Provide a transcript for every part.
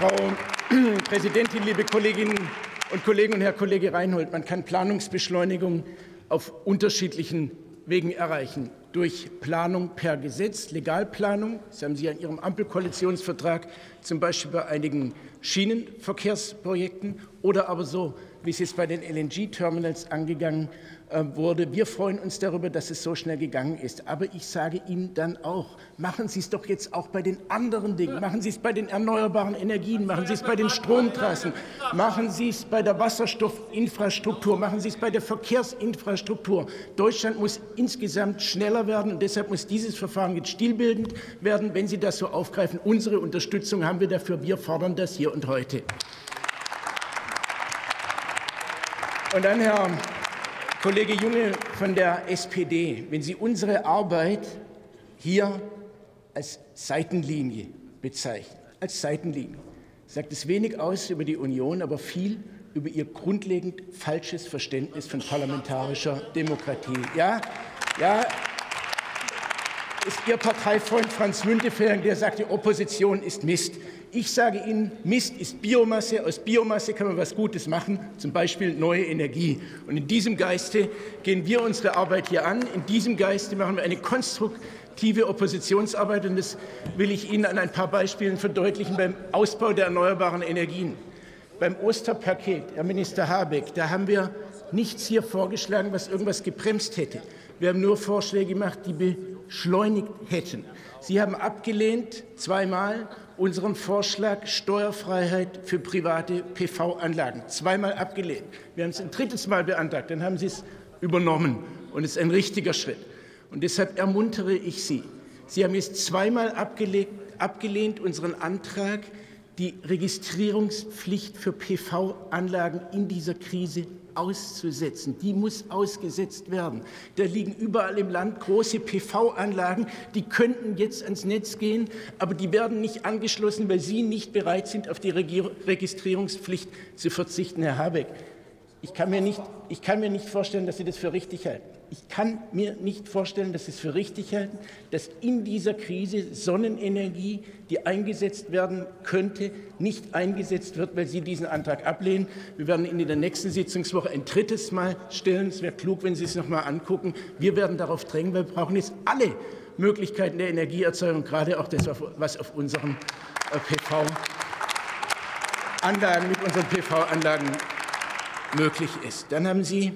Frau Präsidentin, liebe Kolleginnen und Kollegen und Herr Kollege Reinhold! Man kann Planungsbeschleunigung auf unterschiedlichen Wegen erreichen. Durch Planung per Gesetz, Legalplanung, das haben Sie an Ihrem Ampelkoalitionsvertrag zum Beispiel bei einigen Schienenverkehrsprojekten oder aber so, wie es jetzt bei den LNG-Terminals angegangen äh, wurde. Wir freuen uns darüber, dass es so schnell gegangen ist. Aber ich sage Ihnen dann auch, machen Sie es doch jetzt auch bei den anderen Dingen. Machen Sie es bei den erneuerbaren Energien, machen Sie es bei den Stromtrassen, machen Sie es bei der Wasserstoffinfrastruktur, machen Sie es bei der Verkehrsinfrastruktur. Deutschland muss insgesamt schneller werden und deshalb muss dieses Verfahren jetzt stilbildend werden. Wenn Sie das so aufgreifen, unsere Unterstützung haben wir dafür. Wir fordern das hier und heute. Und dann, Herr Kollege Junge von der SPD, wenn Sie unsere Arbeit hier als Seitenlinie bezeichnen, als Seitenlinie, sagt es wenig aus über die Union, aber viel über Ihr grundlegend falsches Verständnis von parlamentarischer Demokratie. Ja, ja, ist Ihr Parteifreund Franz Müntefering, der sagt, die Opposition ist Mist. Ich sage Ihnen, Mist ist Biomasse. Aus Biomasse kann man was Gutes machen, zum Beispiel neue Energie. Und in diesem Geiste gehen wir unsere Arbeit hier an. In diesem Geiste machen wir eine konstruktive Oppositionsarbeit. Und das will ich Ihnen an ein paar Beispielen verdeutlichen beim Ausbau der erneuerbaren Energien. Beim Osterpaket, Herr Minister Habeck, da haben wir nichts hier vorgeschlagen, was irgendwas gebremst hätte. Wir haben nur Vorschläge gemacht, die beschleunigt hätten. Sie haben abgelehnt zweimal unseren Vorschlag Steuerfreiheit für private PV-Anlagen. Zweimal abgelehnt. Wir haben es ein drittes Mal beantragt, dann haben Sie es übernommen. Und es ist ein richtiger Schritt. Und deshalb ermuntere ich Sie. Sie haben jetzt zweimal abgelehnt, unseren Antrag, die Registrierungspflicht für PV-Anlagen in dieser Krise auszusetzen. Die muss ausgesetzt werden. Da liegen überall im Land große PV-Anlagen, die könnten jetzt ans Netz gehen, aber die werden nicht angeschlossen, weil Sie nicht bereit sind, auf die Registrierungspflicht zu verzichten, Herr Habeck. Ich kann, mir nicht, ich kann mir nicht vorstellen, dass Sie das für richtig halten. Ich kann mir nicht vorstellen, dass Sie es für richtig halten, dass in dieser Krise Sonnenenergie, die eingesetzt werden könnte, nicht eingesetzt wird, weil Sie diesen Antrag ablehnen. Wir werden ihn in der nächsten Sitzungswoche ein drittes Mal stellen. Es wäre klug, wenn Sie es noch mal angucken. Wir werden darauf drängen, weil wir brauchen jetzt alle Möglichkeiten der Energieerzeugung, gerade auch das, was auf unseren äh, PV-Anlagen, mit unseren PV-Anlagen möglich ist. Dann haben Sie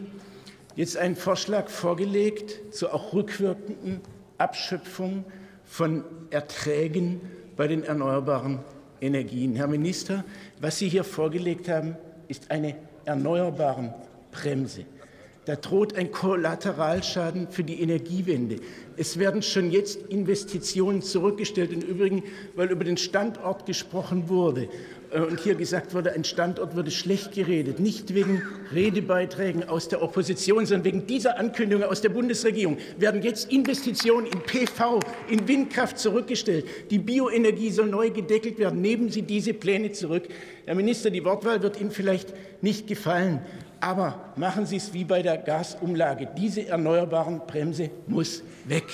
jetzt einen Vorschlag vorgelegt zur auch rückwirkenden Abschöpfung von Erträgen bei den erneuerbaren Energien. Herr Minister, was Sie hier vorgelegt haben, ist eine erneuerbaren Bremse. Da droht ein Kollateralschaden für die Energiewende. Es werden schon jetzt Investitionen zurückgestellt. Im Übrigen, weil über den Standort gesprochen wurde und hier gesagt wurde, ein Standort würde schlecht geredet, nicht wegen Redebeiträgen aus der Opposition, sondern wegen dieser Ankündigung aus der Bundesregierung, werden jetzt Investitionen in PV, in Windkraft zurückgestellt. Die Bioenergie soll neu gedeckelt werden. Nehmen Sie diese Pläne zurück. Herr Minister, die Wortwahl wird Ihnen vielleicht nicht gefallen, aber machen Sie es wie bei der Gasumlage. Diese erneuerbaren Bremse muss weg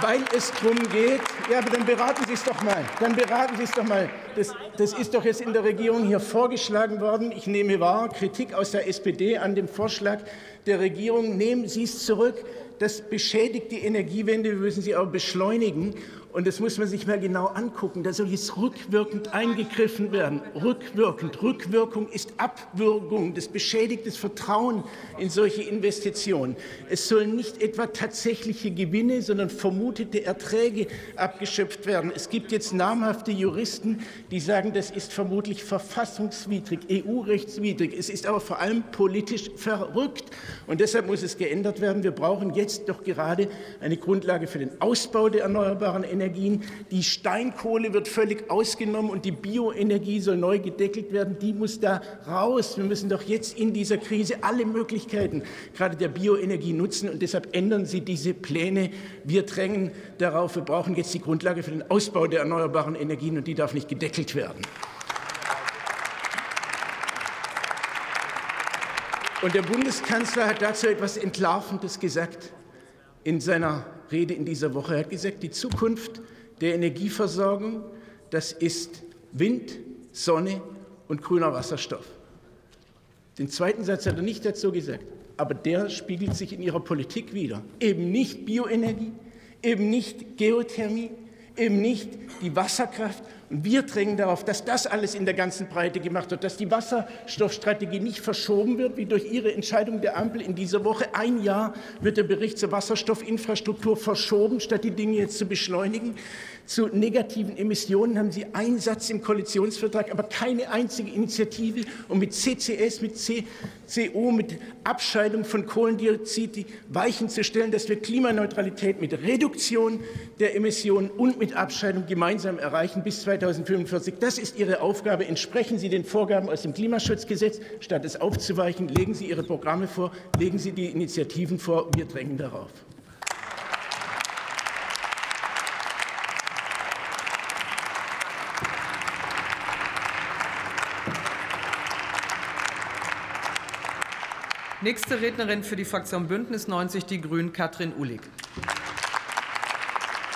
weil es darum geht, ja, aber dann beraten Sie es doch mal. Dann beraten Sie es doch mal. Das, das ist doch jetzt in der Regierung hier vorgeschlagen worden. Ich nehme wahr, Kritik aus der SPD an dem Vorschlag der Regierung. Nehmen Sie es zurück. Das beschädigt die Energiewende. Wir müssen sie aber beschleunigen. Und das muss man sich mal genau angucken. Da soll jetzt rückwirkend eingegriffen werden. Rückwirkend. Rückwirkung ist Abwürgung. Das beschädigt das Vertrauen in solche Investitionen. Es sollen nicht etwa tatsächliche Gewinne, sondern vermutete Erträge abgeschöpft werden. Es gibt jetzt namhafte Juristen, die sagen, das ist vermutlich verfassungswidrig, EU-rechtswidrig. Es ist aber vor allem politisch verrückt. Und deshalb muss es geändert werden. Wir brauchen jetzt doch gerade eine Grundlage für den Ausbau der erneuerbaren Energien. Energien. Die Steinkohle wird völlig ausgenommen und die Bioenergie soll neu gedeckelt werden. Die muss da raus. Wir müssen doch jetzt in dieser Krise alle Möglichkeiten gerade der Bioenergie nutzen und deshalb ändern Sie diese Pläne. Wir drängen darauf. Wir brauchen jetzt die Grundlage für den Ausbau der erneuerbaren Energien und die darf nicht gedeckelt werden. Und der Bundeskanzler hat dazu etwas Entlarvendes gesagt in seiner Rede in dieser Woche. Er hat gesagt, die Zukunft der Energieversorgung das ist Wind, Sonne und grüner Wasserstoff. Den zweiten Satz hat er nicht dazu gesagt, aber der spiegelt sich in ihrer Politik wieder. Eben nicht Bioenergie, eben nicht Geothermie, eben nicht die Wasserkraft. Und wir drängen darauf, dass das alles in der ganzen Breite gemacht wird, dass die Wasserstoffstrategie nicht verschoben wird, wie durch Ihre Entscheidung der Ampel in dieser Woche. Ein Jahr wird der Bericht zur Wasserstoffinfrastruktur verschoben, statt die Dinge jetzt zu beschleunigen. Zu negativen Emissionen haben Sie einen Satz im Koalitionsvertrag, aber keine einzige Initiative, um mit CCS, mit CO, mit Abscheidung von Kohlendioxid die Weichen zu stellen, dass wir Klimaneutralität mit Reduktion der Emissionen und mit Abscheidung gemeinsam erreichen bis 2045. Das ist Ihre Aufgabe. Entsprechen Sie den Vorgaben aus dem Klimaschutzgesetz. Statt es aufzuweichen, legen Sie Ihre Programme vor, legen Sie die Initiativen vor. Wir drängen darauf. Nächste Rednerin für die Fraktion Bündnis 90 Die Grünen, Katrin Uhlig.